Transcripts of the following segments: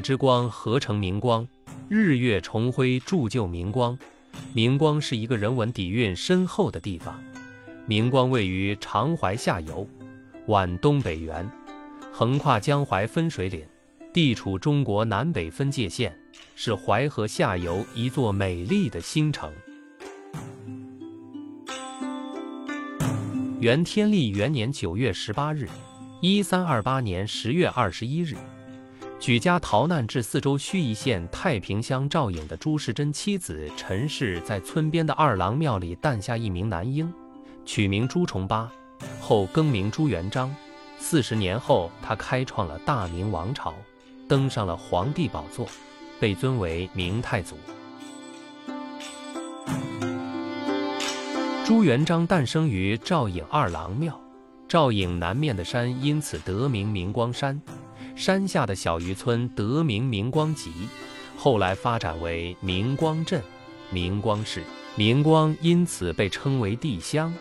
之光合成明光，日月重辉铸就明光。明光是一个人文底蕴深厚的地方。明光位于长淮下游，皖东北缘，横跨江淮分水岭，地处中国南北分界线，是淮河下游一座美丽的新城。元天历元年九月十八日，一三二八年十月二十一日。举家逃难至四周盱眙县太平乡赵颖的朱世珍妻子陈氏，在村边的二郎庙里诞下一名男婴，取名朱重八，后更名朱元璋。四十年后，他开创了大明王朝，登上了皇帝宝座，被尊为明太祖。朱元璋诞生于赵颖二郎庙，赵颖南面的山因此得名明光山。山下的小渔村得名明光集，后来发展为明光镇、明光市。明光因此被称为地乡。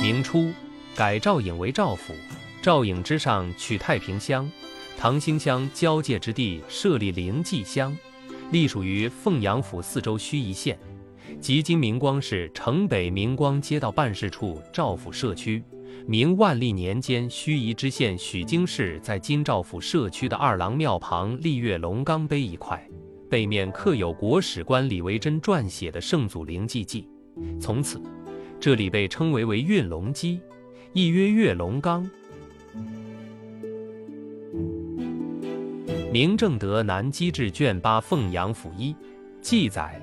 明初，改赵颖为赵府，赵颖之上取太平乡、唐兴乡交界之地，设立灵济乡，隶属于凤阳府四周盱眙县，即今明光市城北明光街道办事处赵府社区。明万历年间，盱眙知县许经世在金兆府社区的二郎庙旁立月龙冈碑一块，背面刻有国史官李维珍撰写的《圣祖灵记记》，从此这里被称为为运龙基，亦曰月龙冈。明正德南基志卷八凤阳府一记载：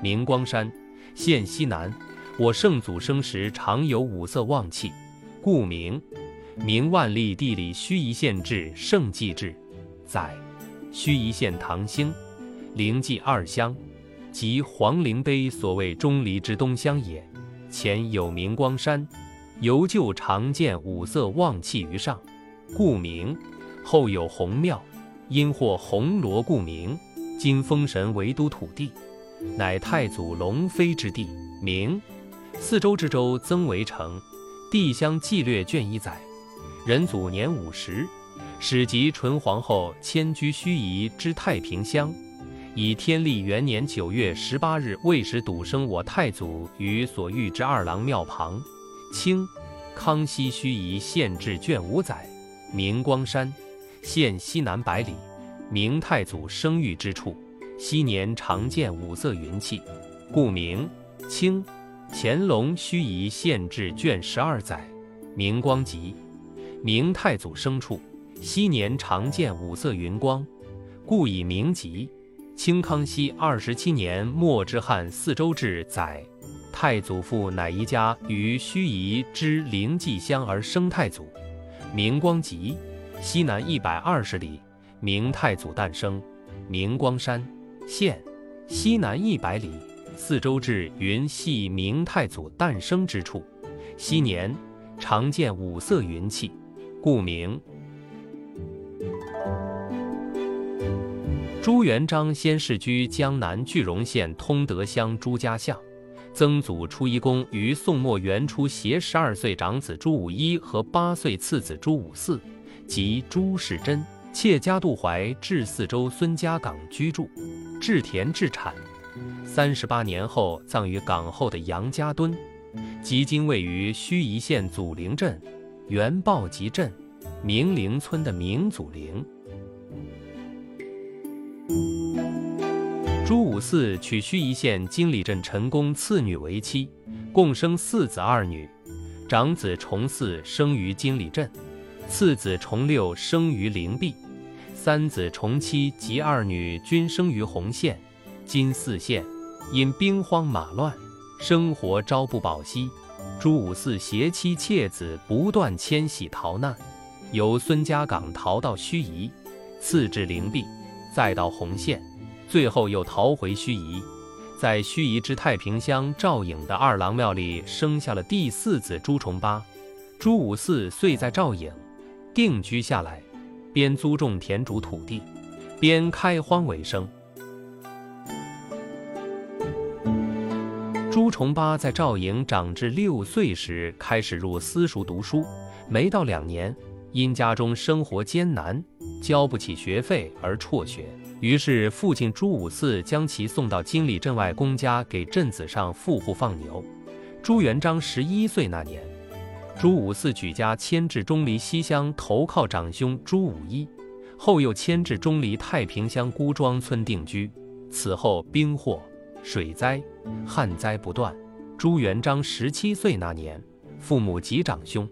明光山县西南，我圣祖生时常有五色旺气。故名，明万历地理盱眙县志圣纪志载，盱眙县唐兴、灵济二乡，即黄陵碑所谓钟离之东乡也。前有明光山，由旧常见五色旺气于上，故名。后有红庙，因获红罗故名。今封神为都土地，乃太祖龙飞之地，名。四周之州增为城。《帝乡纪略》卷一载，仁祖年五十，始即纯皇后迁居盱眙之太平乡。以天历元年九月十八日未时笃生我太祖于所遇之二郎庙旁。清康熙盱眙县志卷五载，明光山县西南百里，明太祖生育之处。昔年常见五色云气，故名。清。乾隆盱眙县志卷十二载，明光集，明太祖生处，昔年常见五色云光，故以明集。清康熙二十七年末之汉四周志载，太祖父乃一家于盱眙之灵济乡而生太祖，明光集。西南一百二十里，明太祖诞生，明光山县西南一百里。四周至云系明太祖诞生之处，昔年常见五色云气，故名。朱元璋先世居江南句容县通德乡朱家巷，曾祖初一公于宋末元初携十二岁长子朱武一和八岁次子朱武四及朱世珍妾家杜怀至四周孙家岗居住，置田置产。三十八年后，葬于港后的杨家墩，即今位于盱眙县祖陵镇原豹集镇明陵村的明祖陵。朱五四娶盱眙县金里镇陈公次女为妻，共生四子二女。长子重四生于金里镇，次子重六生于灵璧，三子重七及二女均生于洪县。金四县因兵荒马乱，生活朝不保夕。朱五四携妻妾子不断迁徙逃难，由孙家岗逃到盱眙，次至灵璧，再到洪县，最后又逃回盱眙，在盱眙之太平乡赵颖的二郎庙里生下了第四子朱重八。朱五四遂在赵颖定居下来，边租种田主土地，边开荒为生。朱重八在赵颖长至六岁时开始入私塾读书，没到两年，因家中生活艰难，交不起学费而辍学。于是父亲朱五四将其送到金里镇外公家给镇子上富户放牛。朱元璋十一岁那年，朱五四举家迁至钟离西乡投靠长兄朱五一，后又迁至钟离太平乡孤庄村定居。此后兵祸、水灾、旱灾不断。朱元璋十七岁那年，父母及长兄、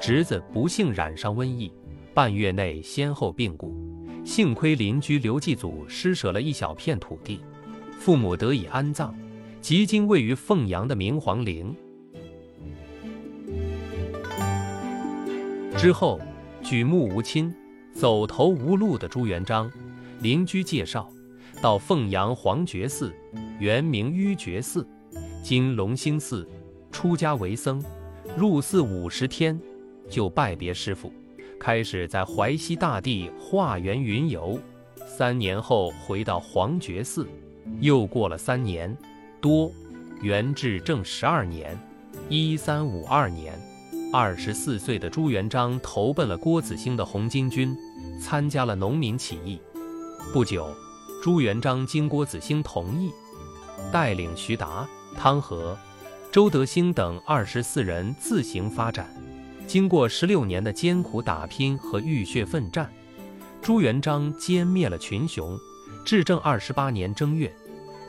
侄子不幸染上瘟疫，半月内先后病故。幸亏邻居刘继祖施舍了一小片土地，父母得以安葬，即今位于凤阳的明皇陵。之后，举目无亲、走投无路的朱元璋，邻居介绍到凤阳黄觉寺（原名玉觉寺，今隆兴寺）出家为僧，入寺五十天，就拜别师傅。开始在淮西大地化缘云游，三年后回到黄觉寺，又过了三年多，元至正十二年，一三五二年，二十四岁的朱元璋投奔了郭子兴的红巾军，参加了农民起义。不久，朱元璋经郭子兴同意，带领徐达、汤和、周德兴等二十四人自行发展。经过十六年的艰苦打拼和浴血奋战，朱元璋歼灭了群雄。至正二十八年正月，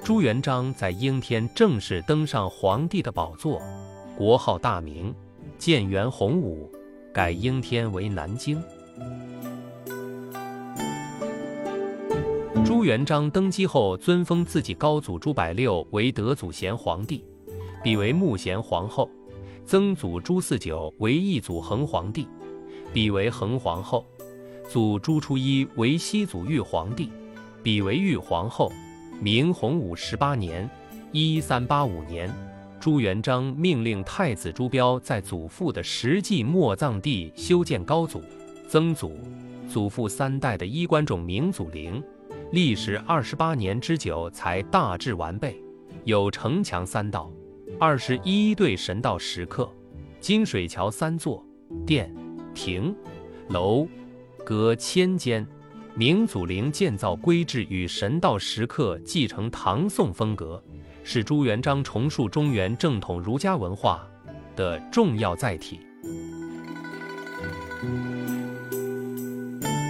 朱元璋在应天正式登上皇帝的宝座，国号大明，建元洪武，改应天为南京。朱元璋登基后，尊封自己高祖朱百六为德祖贤皇帝，比为穆贤皇后。曾祖朱四九为义祖恒皇帝，比为恒皇后；祖朱初一为西祖玉皇帝，比为玉皇后。明洪武十八年（一三八五年），朱元璋命令太子朱标在祖父的实际墓葬地修建高祖、曾祖、祖父三代的衣冠冢明祖陵，历时二十八年之久才大致完备，有城墙三道。二十一对神道石刻，金水桥三座，殿、亭、楼，阁千间。明祖陵建造规制与神道石刻继承唐宋风格，是朱元璋重塑中原正统儒家文化的重要载体。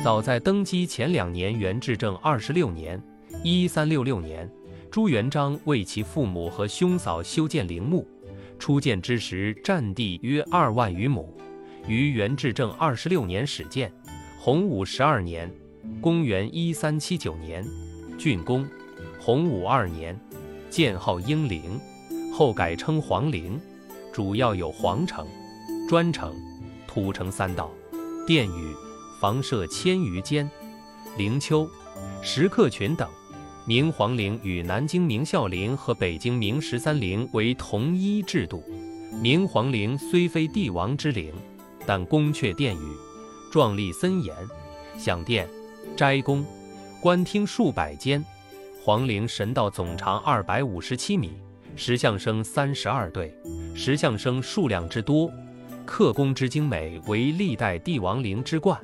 早在登基前两年，元至正二十六年（一三六六年）。朱元璋为其父母和兄嫂修建陵墓，初建之时占地约二万余亩，于元至正二十六年始建。洪武十二年（公元一三七九年）竣工。洪武二年建号英陵，后改称皇陵，主要有皇城、砖城、土城三道，殿宇、房舍千余间，陵丘、石刻群等。明皇陵与南京明孝陵和北京明十三陵为同一制度。明皇陵虽非帝王之陵，但宫阙殿宇壮丽森严，享殿、斋宫、官厅数百间。皇陵神道总长二百五十七米，石像生三十二对，石像生数量之多，刻工之精美，为历代帝王陵之冠。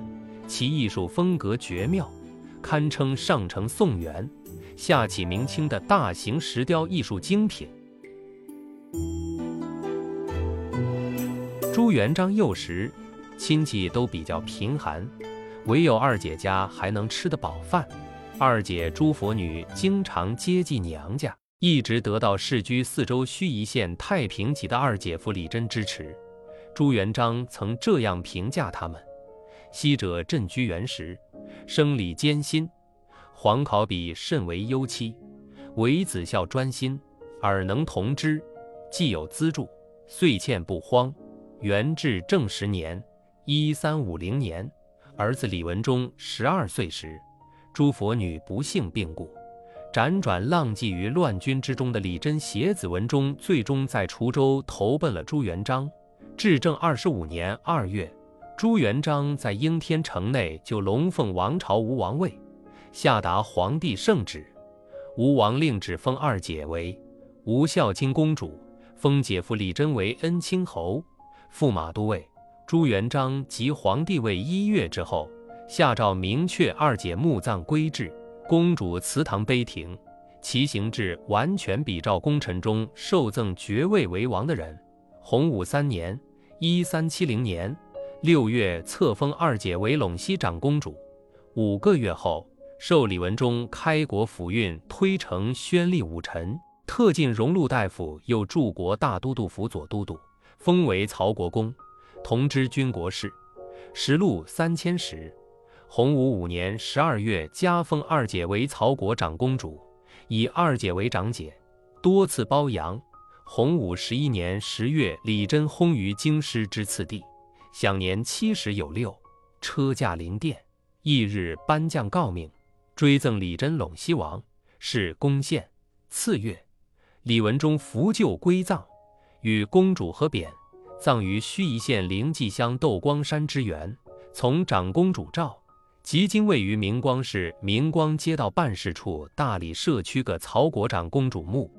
其艺术风格绝妙，堪称上承宋元。下启明清的大型石雕艺术精品。朱元璋幼时，亲戚都比较贫寒，唯有二姐家还能吃得饱饭。二姐朱佛女经常接济娘家，一直得到世居四周盱眙县太平集的二姐夫李真支持。朱元璋曾这样评价他们：昔者镇居元时，生理艰辛。皇考比甚为忧戚，唯子孝专心，尔能同之，既有资助，遂欠不荒。元至正十年（一三五零年），儿子李文忠十二岁时，诸佛女不幸病故。辗转浪迹于乱军之中的李真携子文忠，最终在滁州投奔了朱元璋。至正二十五年二月，朱元璋在应天城内就龙凤王朝吴王位。下达皇帝圣旨，吴王令旨封二姐为吴孝金公主，封姐夫李真为恩亲侯，驸马都尉，朱元璋即皇帝位一月之后，下诏明确二姐墓葬规制，公主祠堂碑亭，其形制完全比照功臣中受赠爵位为王的人。洪武三年（一三七零年）六月，册封二姐为陇西长公主。五个月后，受李文忠开国府运推承宣历武臣，特进荣禄大夫，又驻国大都督府左都督，封为曹国公，同知军国事，实禄三千石。洪武五年十二月，加封二姐为曹国长公主，以二姐为长姐，多次褒扬。洪武十一年十月，李真薨于京师之次第，享年七十有六，车驾临殿。翌日颁降诰命，追赠李真陇西王，是公献。次月，李文忠扶柩归葬，与公主合匾，葬于盱眙县灵济乡窦光山之原。从长公主诏，即今位于明光市明光街道办事处大理社区个曹国长公主墓。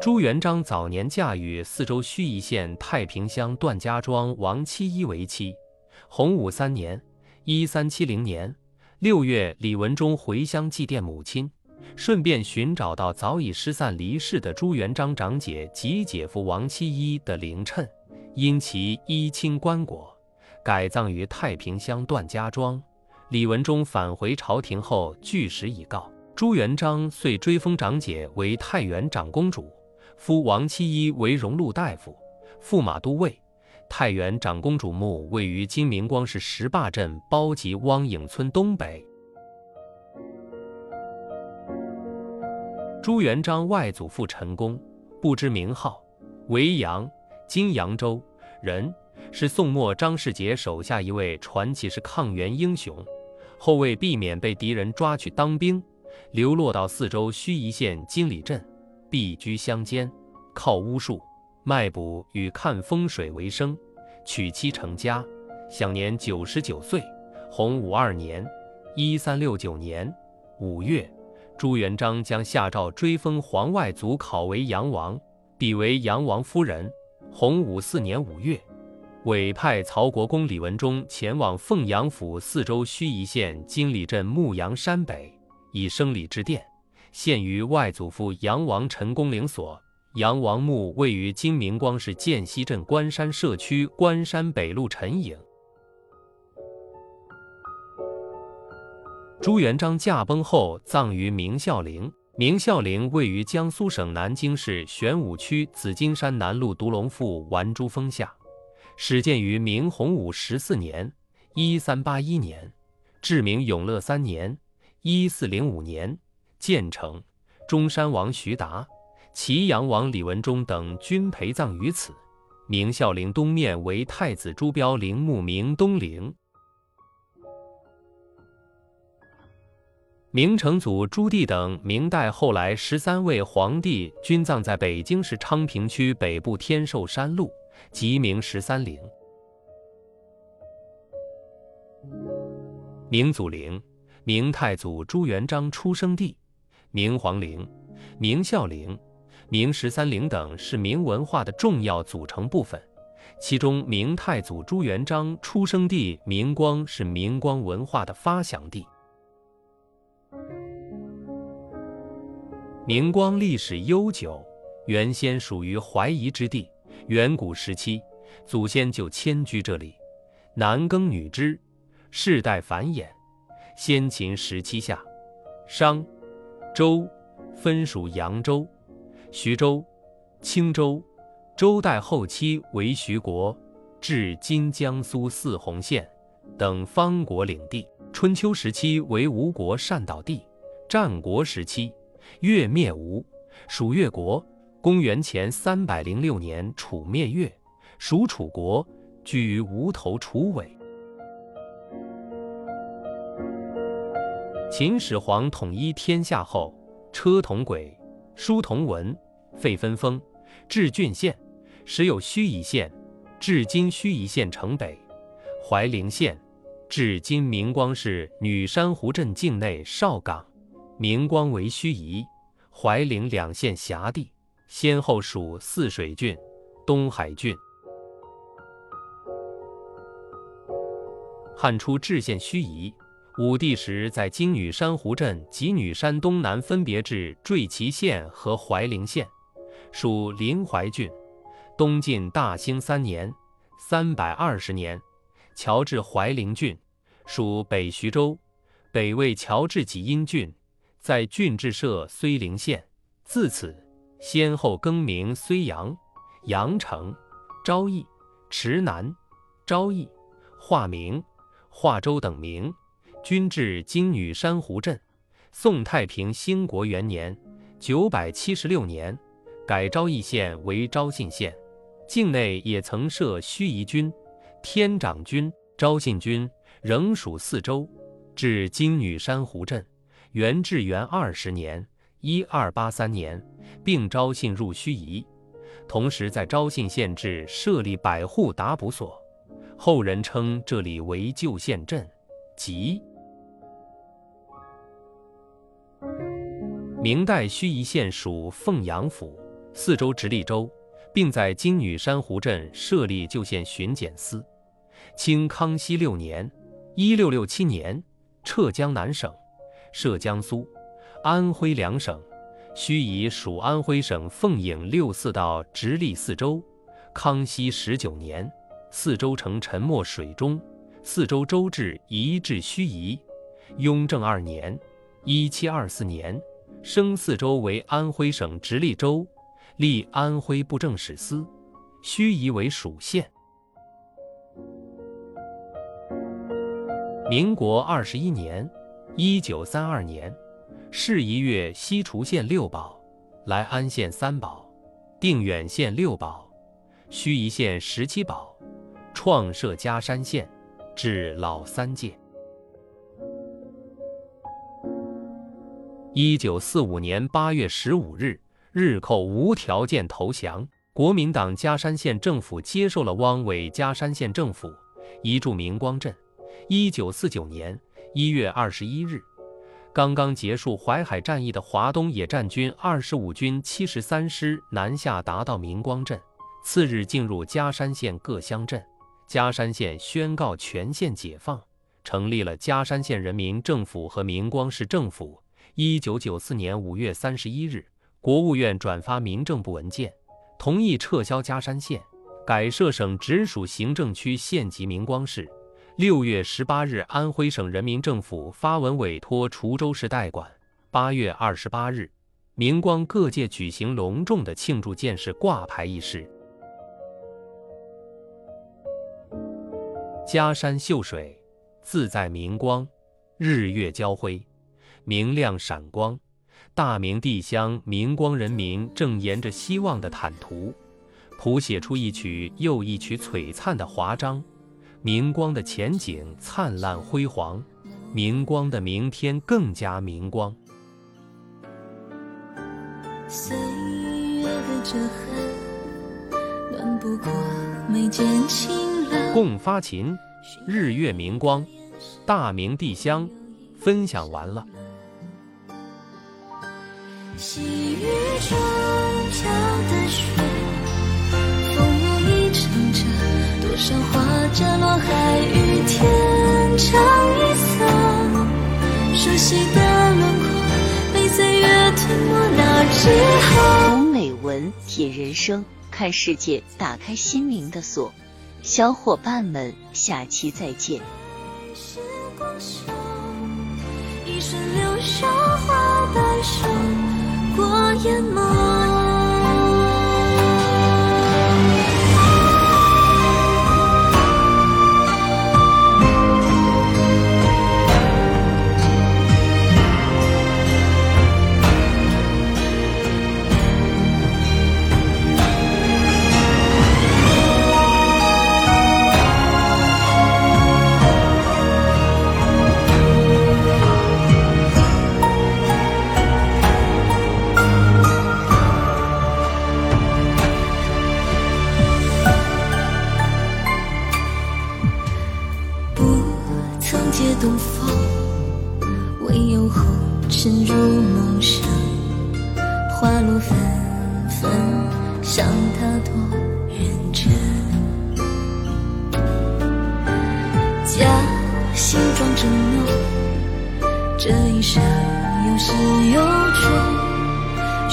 朱元璋早年嫁与四周盱眙县太平乡段家庄王七一为妻。洪武三年（一三七零年）六月，李文忠回乡祭奠母亲，顺便寻找到早已失散离世的朱元璋长姐及姐夫王七一的灵谶，因其衣轻棺椁，改葬于太平乡段家庄。李文忠返回朝廷后，据实已告，朱元璋遂追封长姐为太原长公主。夫王七一为荣禄大夫、驸马都尉。太原长公主墓位于今明光市石坝镇包集汪影村东北。朱元璋外祖父陈宫，不知名号，为扬（今扬州）人，是宋末张世杰手下一位传奇式抗元英雄。后为避免被敌人抓去当兵，流落到四周盱眙县金里镇。避居乡间，靠巫术、卖卜与看风水为生，娶妻成家，享年九十九岁。洪武二年（一三六九年）五月，朱元璋将下诏追封皇外祖考为杨王，比为杨王夫人。洪武四年五月，委派曹国公李文忠前往凤阳府四周盱眙县金里镇牧羊山北，以生礼之殿。献于外祖父杨王陈公陵所，杨王墓位于今明光市涧西镇关山社区关山北路陈营。朱元璋驾崩后，葬于明孝陵。明孝陵位于江苏省南京市玄武区紫金山南路独龙赋玩珠峰下，始建于明洪武十四年（一三八一年），至明永乐三年（一四零五年）。建成，中山王徐达、祁阳王李文忠等均陪葬于此。明孝陵东面为太子朱标陵墓明东陵。明成祖朱棣等明代后来十三位皇帝均葬在北京市昌平区北部天寿山路，即明十三陵。明祖陵，明太祖朱元璋出生地。明皇陵、明孝陵、明十三陵等是明文化的重要组成部分，其中明太祖朱元璋出生地明光是明光文化的发祥地。明光历史悠久，原先属于淮夷之地，远古时期祖先就迁居这里，男耕女织，世代繁衍。先秦时期下，商。周分属扬州、徐州、青州。周代后期为徐国，至今江苏泗洪县等方国领地。春秋时期为吴国善岛地。战国时期，越灭吴，属越国。公元前三百零六年，楚灭越，属楚国，居于吴头楚尾。秦始皇统一天下后，车同轨，书同文，废分封，置郡县，时有盱眙县，至今盱眙县城北；怀陵县，至今明光市女山湖镇境内少岗。明光为盱眙、怀陵两县辖地，先后属泗水郡、东海郡。汉初置县盱眙，武帝时在今女山湖镇及女山东南分别置坠旗县和怀陵县，属临淮郡。东晋大兴三年（三百二十年），侨置怀陵郡，属北徐州。北魏侨置济阴郡，在郡治设睢陵县。自此，先后更名睢阳、阳城、昭义、池南、昭义、化名、化州等名，均至今女山湖镇。宋太平兴国元年（九百七十六年），改昭义县为昭信县。境内也曾设盱眙军、天长军、昭信军，仍属四州。至今女山湖镇，元至元二十年（一二八三年），并招信入盱眙。同时在昭信县治设立百户打捕所，后人称这里为旧县镇。即明代盱眙县属凤阳府，四州直隶州。并在今女山湖镇设立旧县巡检司。清康熙六年（一六六七年），撤江南省，设江苏、安徽两省。盱眙属安徽省凤颍六四道直隶四州。康熙十九年，四州城沉没水中，四州州治移至盱眙。雍正二年（一七二四年），升四州为安徽省直隶州。立安徽布政使司，盱眙为属县。民国二十一年（一九三二年），市一月西滁县六堡，来安县三堡，定远县六堡，盱眙县十七堡，创设嘉山县，至老三届。一九四五年八月十五日。日寇无条件投降，国民党嘉山县政府接受了汪伪嘉山县政府，移驻明光镇。一九四九年一月二十一日，刚刚结束淮海战役的华东野战军二十五军七十三师南下，达到明光镇，次日进入嘉山县各乡镇。嘉山县宣告全县解放，成立了嘉山县人民政府和明光市政府。一九九四年五月三十一日。国务院转发民政部文件，同意撤销嘉山县，改设省直属行政区县级明光市。六月十八日，安徽省人民政府发文委托滁州市代管。八月二十八日，明光各界举行隆重的庆祝建市挂牌仪式。家山秀水，自在明光，日月交辉，明亮闪光。大明帝乡明光人民正沿着希望的坦途，谱写出一曲又一曲璀璨的华章。明光的前景灿烂辉煌，明光的明天更加明光。岁月的折痕，暖不过眉间清冷。共发琴，日月明光，大明帝乡，分享完了。细雨中飘的雪，风舞一场着，多少花着落海与天长一色。熟悉的轮廓被岁月吞没那之后。读美文，品人生，看世界，打开心灵的锁。小伙伴们，下期再见。时光手，一瞬流沙花瓣手。过眼眸。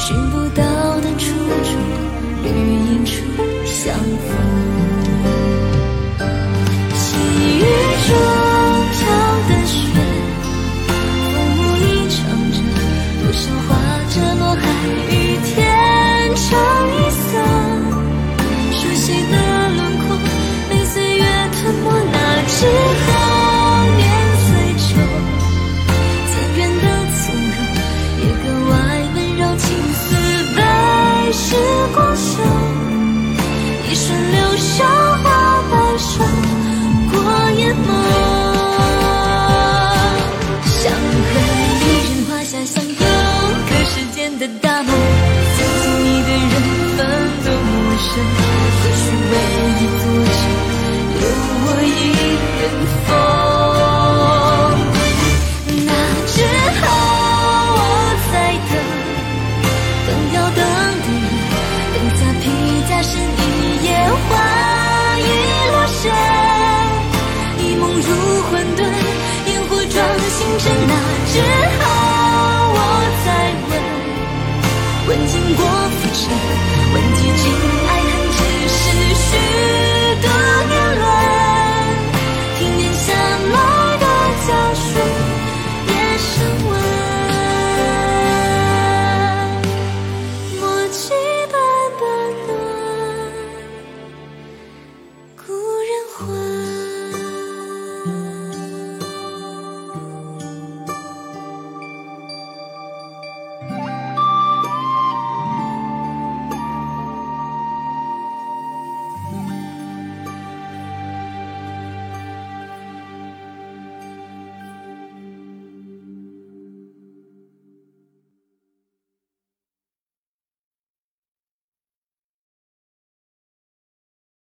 寻不到的出处，绿荫处相逢。